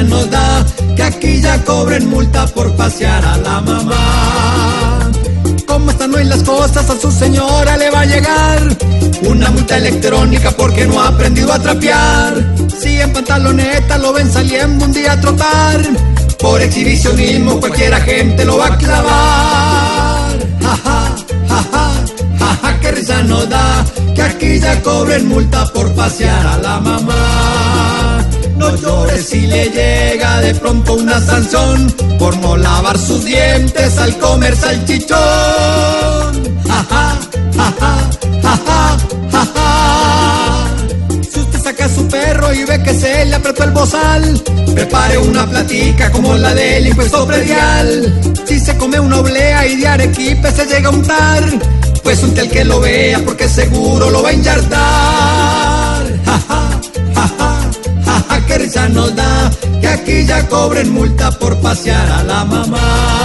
risa nos da que aquí ya cobren multa por pasear a la mamá. ¿Cómo están hoy las cosas? A su señora le va a llegar una multa electrónica porque no ha aprendido a trapear. Si en pantaloneta lo ven saliendo un día a trotar, por exhibicionismo cualquier agente lo va a clavar. Ja, ja, ja, ja, ja, qué risa nos da que aquí ya cobren multa por pasear a la mamá. No si le llega de pronto una sanción por no lavar sus dientes al comer salchichón. Ja, ja, ja. Si usted saca a su perro y ve que se le apretó el bozal, prepare una platica como la del impuesto predial. Si se come una oblea y de arequipe se llega a untar, pues unte el que lo vea porque seguro lo va a enyardar. Risa da que aquí ya cobren multa por pasear a la mamá.